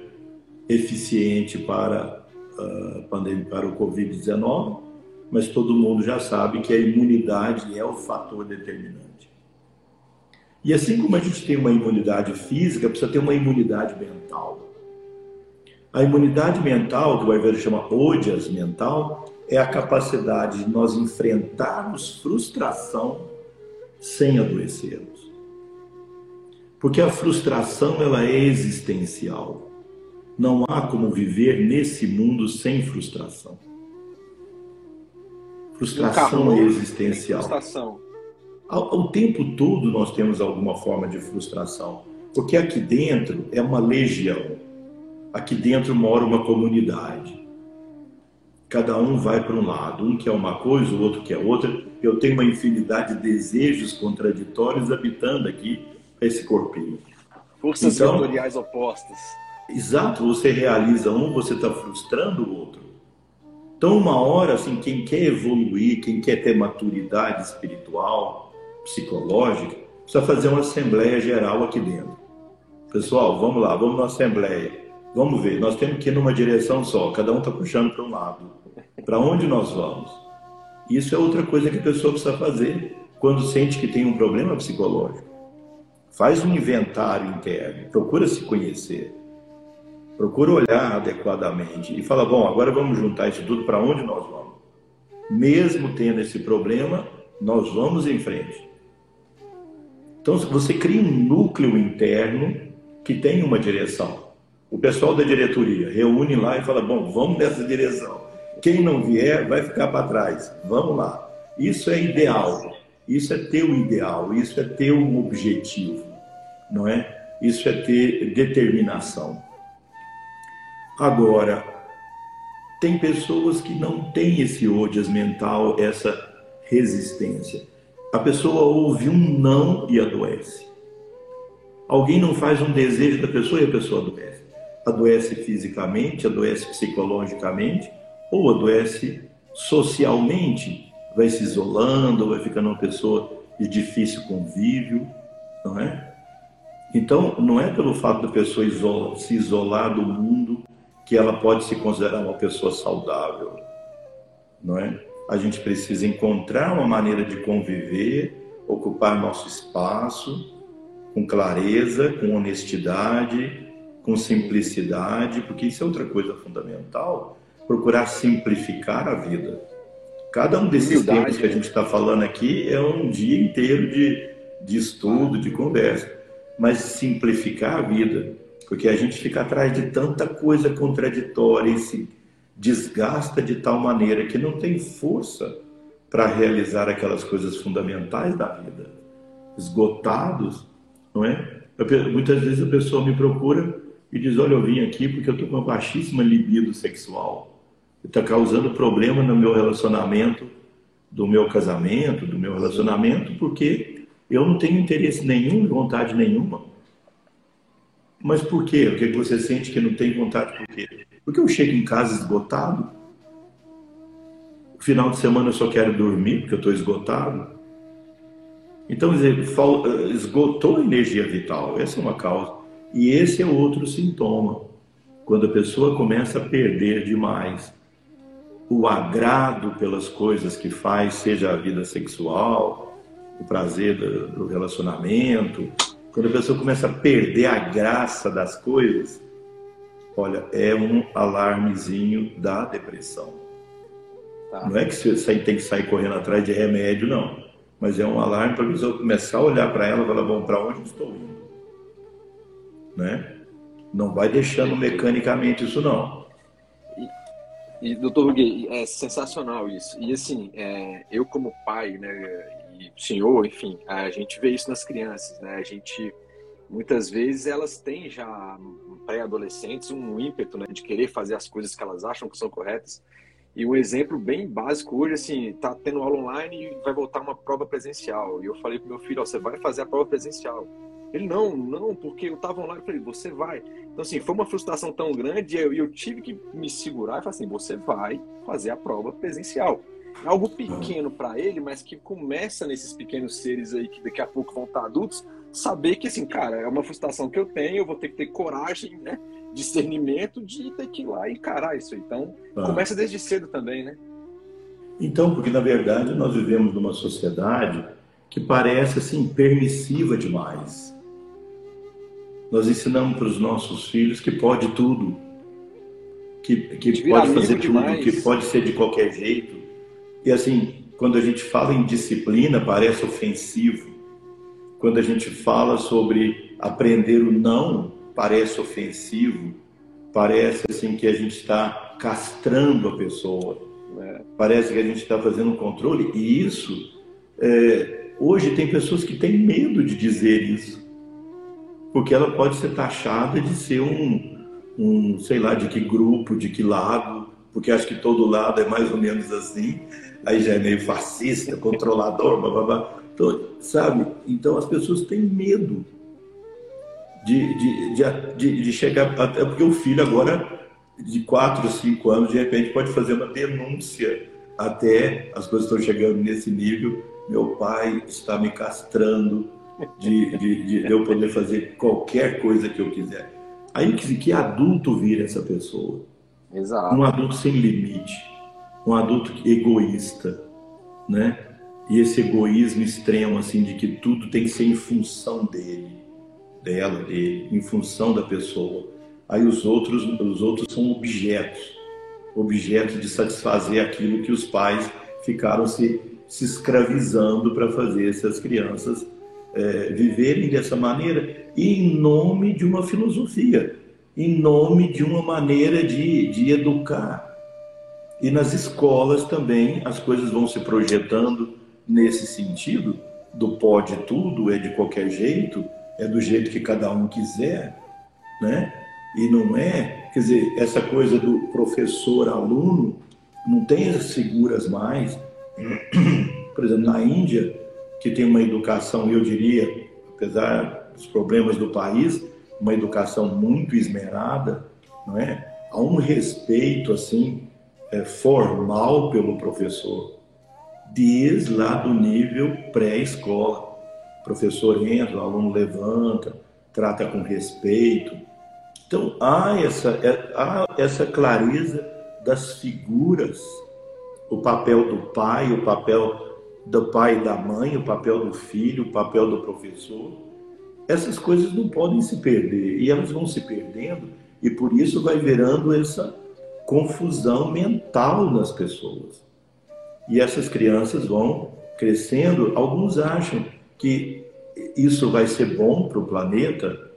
eficiente para, uh, pandemia, para o Covid-19, mas todo mundo já sabe que a imunidade é o fator determinante. E assim como a gente tem uma imunidade física, precisa ter uma imunidade mental. A imunidade mental, que o Ayurveda chama odias mental, é a capacidade de nós enfrentarmos frustração sem adoecermos. Porque a frustração ela é existencial. Não há como viver nesse mundo sem frustração. Frustração é existencial. Frustração. O tempo todo nós temos alguma forma de frustração, porque aqui dentro é uma legião. Aqui dentro mora uma comunidade. Cada um vai para um lado, um quer uma coisa, o outro quer outra. Eu tenho uma infinidade de desejos contraditórios habitando aqui esse corpinho.
Forças então, vetoriais opostas.
Exato, você realiza um, você está frustrando o outro. Então, uma hora, assim, quem quer evoluir, quem quer ter maturidade espiritual, psicológica, precisa fazer uma assembleia geral aqui dentro. Pessoal, vamos lá, vamos na assembleia. Vamos ver, nós temos que ir numa direção só, cada um está puxando para um lado. Para onde nós vamos? Isso é outra coisa que a pessoa precisa fazer quando sente que tem um problema psicológico. Faz um inventário interno, procura se conhecer. Procura olhar adequadamente e fala: bom, agora vamos juntar isso tudo para onde nós vamos. Mesmo tendo esse problema, nós vamos em frente. Então, você cria um núcleo interno que tem uma direção. O pessoal da diretoria reúne lá e fala: bom, vamos nessa direção. Quem não vier vai ficar para trás. Vamos lá. Isso é ideal. Isso é ter o ideal. Isso é ter um objetivo, não é? Isso é ter determinação. Agora, tem pessoas que não têm esse odias mental, essa resistência. A pessoa ouve um não e adoece. Alguém não faz um desejo da pessoa e a pessoa adoece. Adoece fisicamente, adoece psicologicamente ou adoece socialmente, vai se isolando, vai ficando uma pessoa de difícil convívio, não é? Então, não é pelo fato da pessoa isola, se isolar do mundo que ela pode se considerar uma pessoa saudável, não é? A gente precisa encontrar uma maneira de conviver, ocupar nosso espaço com clareza, com honestidade, com simplicidade, porque isso é outra coisa fundamental, procurar simplificar a vida. Cada um desses temas que a gente está falando aqui é um dia inteiro de, de estudo, de conversa, mas simplificar a vida porque a gente fica atrás de tanta coisa contraditória e se desgasta de tal maneira que não tem força para realizar aquelas coisas fundamentais da vida. Esgotados, não é? Muitas vezes a pessoa me procura e diz: Olha, eu vim aqui porque eu estou com uma baixíssima libido sexual. Está causando problema no meu relacionamento, do meu casamento, do meu relacionamento, porque eu não tenho interesse nenhum, vontade nenhuma mas por quê? O que você sente que não tem vontade? Por quê? Porque eu chego em casa esgotado. Final de semana eu só quero dormir porque eu estou esgotado. Então, esgotou a energia vital. Essa é uma causa. E esse é outro sintoma. Quando a pessoa começa a perder demais o agrado pelas coisas que faz, seja a vida sexual, o prazer do relacionamento, quando a pessoa começa a perder a graça das coisas, olha, é um alarmezinho da depressão. Tá. Não é que você tem que sair correndo atrás de remédio, não. Mas é um alarme para a pessoa começar a olhar para ela e falar, bom, para onde estou indo? Né? Não vai deixando mecanicamente isso, não.
E, doutor Gui, é sensacional isso. E assim, é, eu como pai, né, e senhor, enfim, a gente vê isso nas crianças, né? A gente muitas vezes elas têm já pré-adolescentes um ímpeto, né, de querer fazer as coisas que elas acham que são corretas. E um exemplo bem básico hoje, assim, tá tendo aula online e vai voltar uma prova presencial. E eu falei pro meu filho, ó, você vai fazer a prova presencial. Ele, não, não, porque eu tava online. Eu falei, você vai. Então, assim, foi uma frustração tão grande e eu, eu tive que me segurar e falar assim, você vai fazer a prova presencial algo pequeno para ele, mas que começa nesses pequenos seres aí que daqui a pouco vão estar adultos, saber que assim, cara, é uma frustração que eu tenho, eu vou ter que ter coragem, né, discernimento de ter que ir lá e encarar isso. Então, ah. começa desde cedo também, né?
Então, porque na verdade nós vivemos numa sociedade que parece assim permissiva demais. Nós ensinamos para os nossos filhos que pode tudo. que, que pode fazer tudo, demais. que pode ser de qualquer jeito. E assim, quando a gente fala em disciplina, parece ofensivo. Quando a gente fala sobre aprender o não, parece ofensivo. Parece assim que a gente está castrando a pessoa. É. Parece que a gente está fazendo um controle. E isso, é, hoje tem pessoas que têm medo de dizer isso. Porque ela pode ser taxada de ser um, um sei lá, de que grupo, de que lado, porque acho que todo lado é mais ou menos assim, aí já é meio fascista, controlador, blá, blá, blá. Então, sabe? Então as pessoas têm medo de, de, de, de, chegar, até porque o filho agora, de 4, 5 anos, de repente pode fazer uma denúncia até as coisas estão chegando nesse nível, meu pai está me castrando de, de, de eu poder fazer qualquer coisa que eu quiser. Aí que, que adulto vira essa pessoa?
Exato.
Um adulto sem limite, um adulto egoísta, né? E esse egoísmo extremo, assim, de que tudo tem que ser em função dele, dela, dele, em função da pessoa. Aí os outros, os outros são objetos, objetos de satisfazer aquilo que os pais ficaram se, se escravizando para fazer essas crianças é, viverem dessa maneira em nome de uma filosofia, em nome de uma maneira de, de educar. E nas escolas também as coisas vão se projetando nesse sentido, do pode tudo, é de qualquer jeito, é do jeito que cada um quiser, né? E não é, quer dizer, essa coisa do professor-aluno não tem as figuras mais. Por exemplo, na Índia, que tem uma educação, eu diria, apesar dos problemas do país, uma educação muito esmerada, não é? Há um respeito assim é, formal pelo professor, desde lá do nível pré-escola. O professor entra, o aluno levanta, trata com respeito. Então há essa, é, há essa clareza das figuras, o papel do pai, o papel do pai e da mãe, o papel do filho, o papel do professor. Essas coisas não podem se perder e elas vão se perdendo e por isso vai virando essa confusão mental nas pessoas. E essas crianças vão crescendo, alguns acham que isso vai ser bom para o planeta.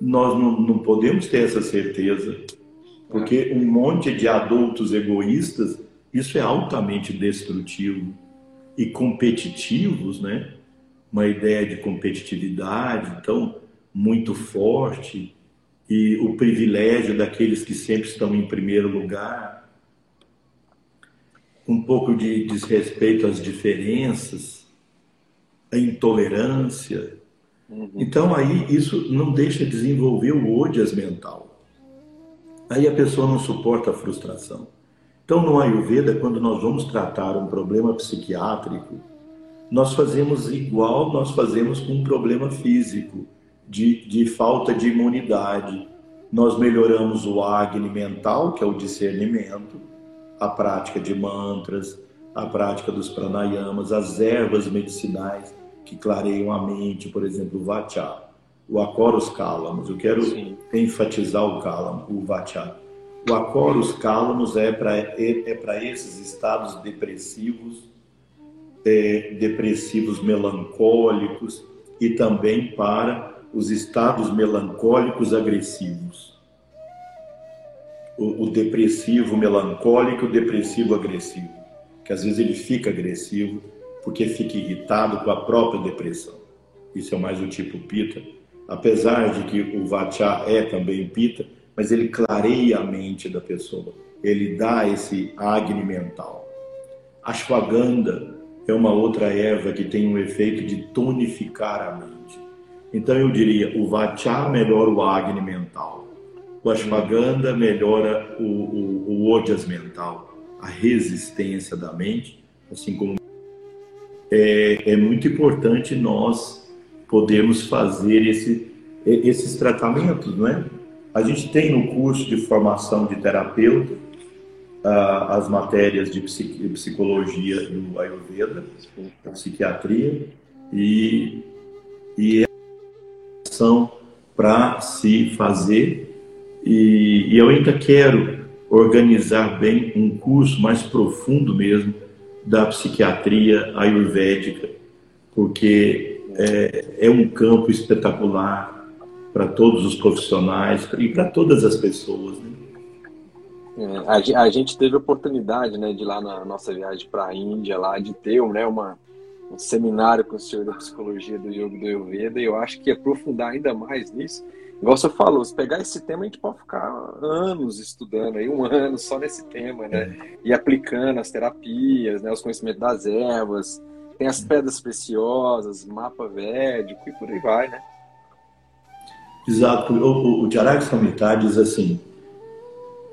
Nós não, não podemos ter essa certeza, porque um monte de adultos egoístas isso é altamente destrutivo e competitivos, né? Uma ideia de competitividade, então, muito forte, e o privilégio daqueles que sempre estão em primeiro lugar, um pouco de desrespeito às diferenças, a intolerância. Uhum. Então, aí, isso não deixa desenvolver o odias mental. Aí a pessoa não suporta a frustração. Então, no Ayurveda, quando nós vamos tratar um problema psiquiátrico, nós fazemos igual nós fazemos com um problema físico, de, de falta de imunidade. Nós melhoramos o Agni mental, que é o discernimento, a prática de mantras, a prática dos pranayamas, as ervas medicinais que clareiam a mente, por exemplo, o Vacha, o Acoros Cálamos. Eu quero Sim. enfatizar o Cálamo, o Vacha o Acorus Calamus é para é, é esses estados depressivos, é, depressivos melancólicos e também para os estados melancólicos agressivos. O, o depressivo melancólico o depressivo agressivo, que às vezes ele fica agressivo porque fica irritado com a própria depressão. Isso é mais o tipo pita. Apesar de que o Vacha é também pita, mas ele clareia a mente da pessoa, ele dá esse agni mental. Ashwagandha é uma outra erva que tem um efeito de tonificar a mente. Então eu diria, o Vacha melhora o agni mental, o Ashwagandha melhora o, o, o Ojas mental, a resistência da mente, assim como é, é muito importante nós podermos fazer esse, esses tratamentos, não é? A gente tem no curso de formação de terapeuta uh, as matérias de psicologia do Ayurveda, da psiquiatria, e, e são para se fazer. E, e eu ainda quero organizar bem um curso mais profundo mesmo da psiquiatria ayurvédica, porque é, é um campo espetacular para todos os profissionais e para todas as pessoas. Né?
É, a, gente teve a oportunidade né, de lá na nossa viagem para a Índia, lá de ter né, uma, um seminário com o senhor da psicologia do Yoga do Ayurveda, e eu acho que aprofundar ainda mais nisso, igual você falou, se pegar esse tema, a gente pode ficar anos estudando, aí um [laughs] ano só nesse tema, né? E aplicando as terapias, né, os conhecimentos das ervas, tem as pedras preciosas, mapa védico e por aí vai, né?
Exato. O, o, o diz assim,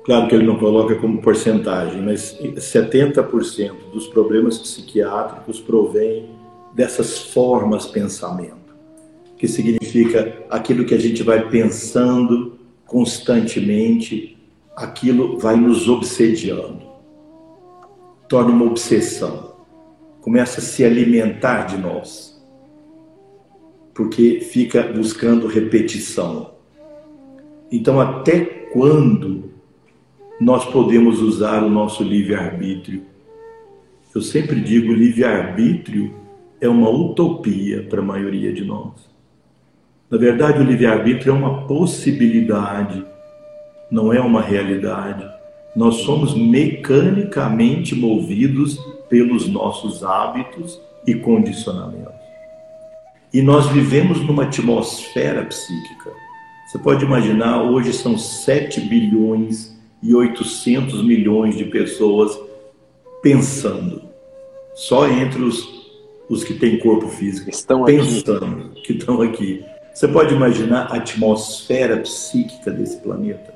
Claro que ele não coloca como porcentagem, mas 70% dos problemas psiquiátricos provém dessas formas pensamento, que significa aquilo que a gente vai pensando constantemente, aquilo vai nos obsediando, torna uma obsessão, começa a se alimentar de nós, porque fica buscando repetição. Então, até quando nós podemos usar o nosso livre-arbítrio. Eu sempre digo: livre-arbítrio é uma utopia para a maioria de nós. Na verdade, o livre-arbítrio é uma possibilidade, não é uma realidade. Nós somos mecanicamente movidos pelos nossos hábitos e condicionamentos. E nós vivemos numa atmosfera psíquica. Você pode imaginar, hoje são 7 bilhões e 800 milhões de pessoas pensando. Só entre os, os que têm corpo físico
estão
pensando,
aqui.
que estão aqui. Você pode imaginar a atmosfera psíquica desse planeta?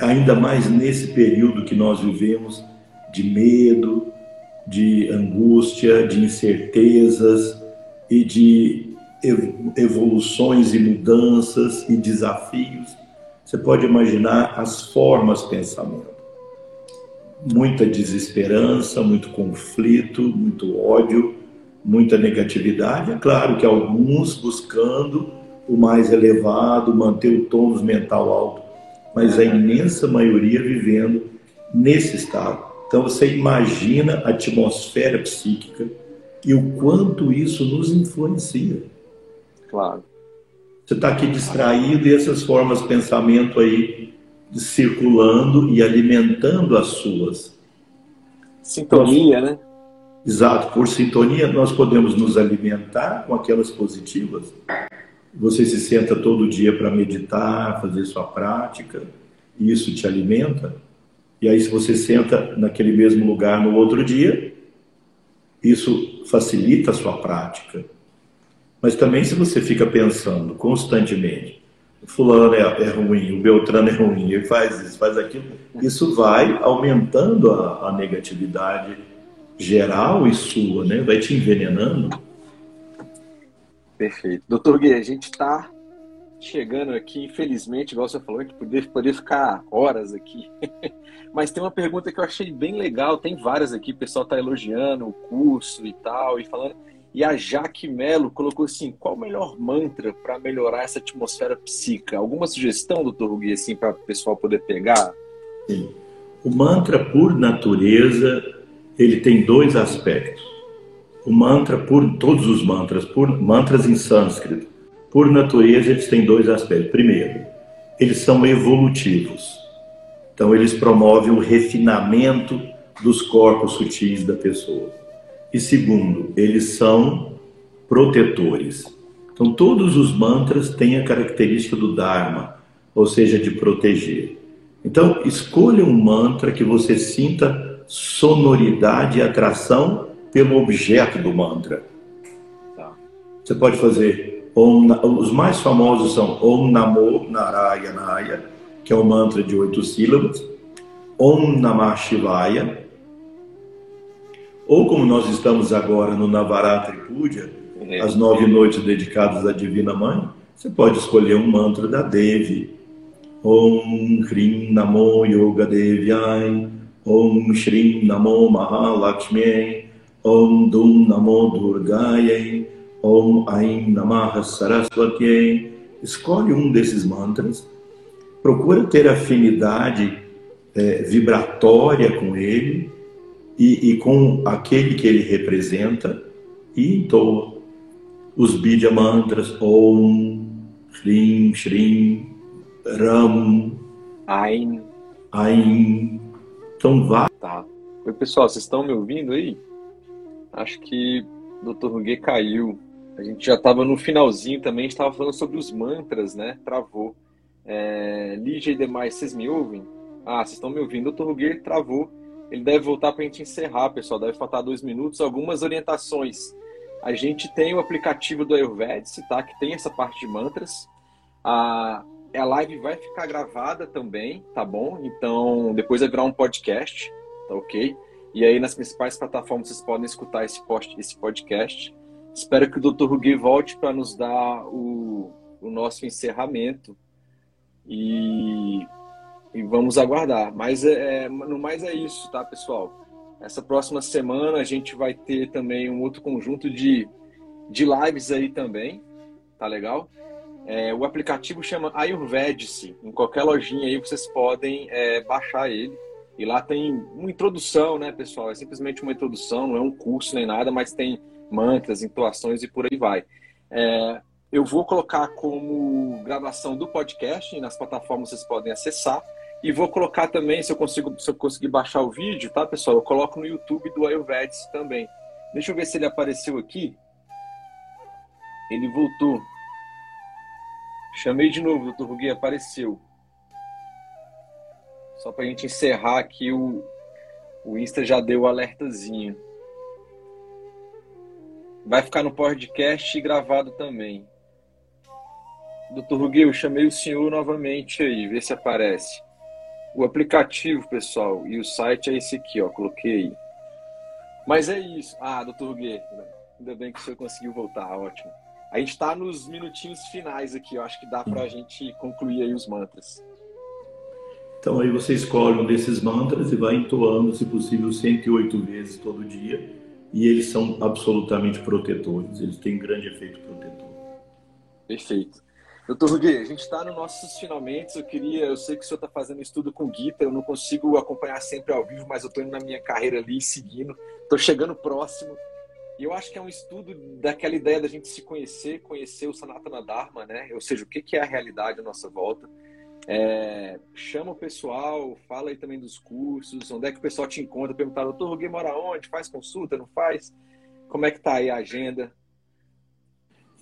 Ainda mais nesse período que nós vivemos de medo, de angústia, de incertezas e de evoluções e mudanças e desafios você pode imaginar as formas de pensamento. Muita desesperança, muito conflito, muito ódio, muita negatividade. É claro que alguns buscando o mais elevado, manter o tônus mental alto, mas a imensa maioria vivendo nesse estado. Então você imagina a atmosfera psíquica e o quanto isso nos influencia.
Claro.
Você está aqui distraído e essas formas de pensamento aí circulando e alimentando as suas.
Sintonia, né?
Exato, por sintonia nós podemos nos alimentar com aquelas positivas. Você se senta todo dia para meditar, fazer sua prática, e isso te alimenta. E aí, se você senta naquele mesmo lugar no outro dia, isso facilita a sua prática. Mas também se você fica pensando constantemente, o fulano é, é, ruim, o Beltrano é ruim, ele faz isso, faz aquilo, isso vai aumentando a, a negatividade geral e sua, né? Vai te envenenando.
Perfeito. Doutor Gui, a gente está chegando aqui, infelizmente, igual você falou, gente poderia, poderia ficar horas aqui. [laughs] Mas tem uma pergunta que eu achei bem legal, tem várias aqui, o pessoal está elogiando o curso e tal, e falando. E a Jaque Melo colocou assim: qual o melhor mantra para melhorar essa atmosfera psíquica? Alguma sugestão, doutor Rugui, assim, para o pessoal poder pegar?
Sim. O mantra, por natureza, ele tem dois aspectos. O mantra, por todos os mantras, por mantras em sânscrito, por natureza, eles têm dois aspectos. Primeiro, eles são evolutivos. Então, eles promovem o refinamento dos corpos sutis da pessoa. E segundo, eles são protetores. Então, todos os mantras têm a característica do Dharma, ou seja, de proteger. Então, escolha um mantra que você sinta sonoridade e atração pelo objeto do mantra. Tá. Você pode fazer. Om, os mais famosos são Om Namo Narayanaya, que é o mantra de oito sílabas. Om Namah Shivaya, ou como nós estamos agora no Navaratri Puja, é. as nove noites dedicadas à Divina Mãe, você pode escolher um mantra da Devi. Om Hrim Namo Yoga Devyai, Om Shrim Namo Mahalakshmi, Om Dum Namo Durgayai, Om Aim Namaha Saraswati. Escolhe um desses mantras procura ter afinidade é, vibratória com ele e, e, com aquele que ele representa e entoa os Bidya mantras Om, Shrim, Shrim, Ram,
Ain.
Ain. Então vá.
Tá. Oi, pessoal, vocês estão me ouvindo aí? Acho que o Dr. Ruguê caiu. A gente já estava no finalzinho também, estava falando sobre os mantras, né? Travou. É, Lígia e demais, vocês me ouvem? Ah, vocês estão me ouvindo. Dr. Ruguê travou. Ele deve voltar para a gente encerrar, pessoal. Deve faltar dois minutos. Algumas orientações. A gente tem o aplicativo do Ayurvedic, tá? Que tem essa parte de mantras. A, a live vai ficar gravada também, tá bom? Então, depois vai virar um podcast, tá ok? E aí, nas principais plataformas, vocês podem escutar esse, post, esse podcast. Espero que o Dr. Rugui volte para nos dar o, o nosso encerramento. E, e vamos aguardar. Mas é, é, no mais é isso, tá, pessoal? Essa próxima semana a gente vai ter também um outro conjunto de, de lives aí também. Tá legal? É, o aplicativo chama Ayurvedic. Em qualquer lojinha aí vocês podem é, baixar ele. E lá tem uma introdução, né, pessoal? É simplesmente uma introdução, não é um curso nem nada, mas tem mantras, entoações e por aí vai. É, eu vou colocar como gravação do podcast nas plataformas vocês podem acessar. E vou colocar também, se eu, consigo, se eu conseguir baixar o vídeo, tá, pessoal? Eu coloco no YouTube do Ayurvedic também. Deixa eu ver se ele apareceu aqui. Ele voltou. Chamei de novo, doutor Rugui, apareceu. Só para a gente encerrar aqui, o, o Insta já deu o alertazinho. Vai ficar no podcast gravado também. Doutor Rugui, eu chamei o senhor novamente aí, vê se aparece. O aplicativo, pessoal, e o site é esse aqui, ó, coloquei. Mas é isso. Ah, doutor Rugui, ainda bem que o senhor conseguiu voltar, ótimo. A gente está nos minutinhos finais aqui, eu acho que dá para a gente concluir aí os mantras.
Então aí você escolhe um desses mantras e vai entoando, se possível, 108 vezes todo dia. E eles são absolutamente protetores, eles têm grande efeito protetor.
Perfeito. Doutor Rugui, a gente está nos nossos finalmente. Eu queria, eu sei que o senhor está fazendo estudo com Gita, eu não consigo acompanhar sempre ao vivo, mas eu estou indo na minha carreira ali seguindo. Estou chegando próximo. E eu acho que é um estudo daquela ideia da gente se conhecer, conhecer o Sanatana Dharma, né? Ou seja, o que é a realidade à nossa volta. É, chama o pessoal, fala aí também dos cursos, onde é que o pessoal te encontra, perguntar, doutor Ruguei mora onde? Faz consulta, não faz? Como é que tá aí a agenda?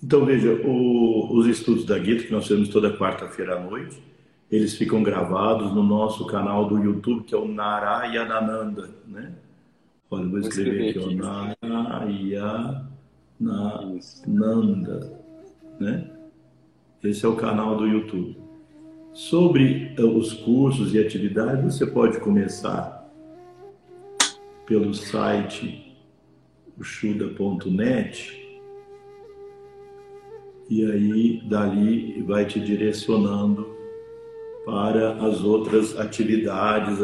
Então, veja, o, os estudos da Gita, que nós temos toda quarta-feira à noite, eles ficam gravados no nosso canal do YouTube, que é o Narayanananda, né? Olha, vou escrever, vou escrever aqui, ó, Narayanananda, né? Esse é o canal do YouTube. Sobre os cursos e atividades, você pode começar pelo site chuda.net e aí dali vai te direcionando para as outras atividades,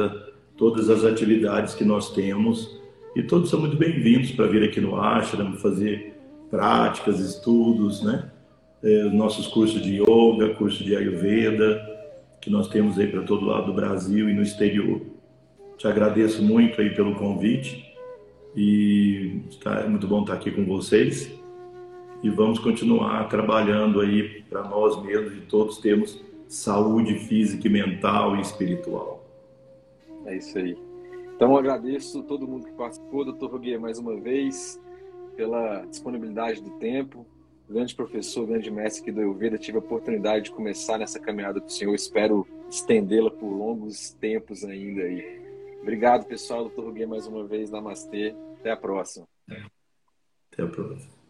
todas as atividades que nós temos e todos são muito bem-vindos para vir aqui no Ashram, fazer práticas, estudos, né? É, nossos cursos de yoga, curso de Ayurveda, que nós temos aí para todo lado do Brasil e no exterior. Te agradeço muito aí pelo convite e está, é muito bom estar aqui com vocês e vamos continuar trabalhando aí para nós mesmos e todos termos saúde física, mental e espiritual.
É isso aí. Então agradeço todo mundo que participou, doutor Roguier, mais uma vez, pela disponibilidade do tempo, grande professor, grande mestre aqui do Ayurveda, tive a oportunidade de começar nessa caminhada com o senhor, espero estendê-la por longos tempos ainda aí. Obrigado, pessoal, doutor Ruguê, mais uma vez, namastê, até a próxima.
Até a próxima.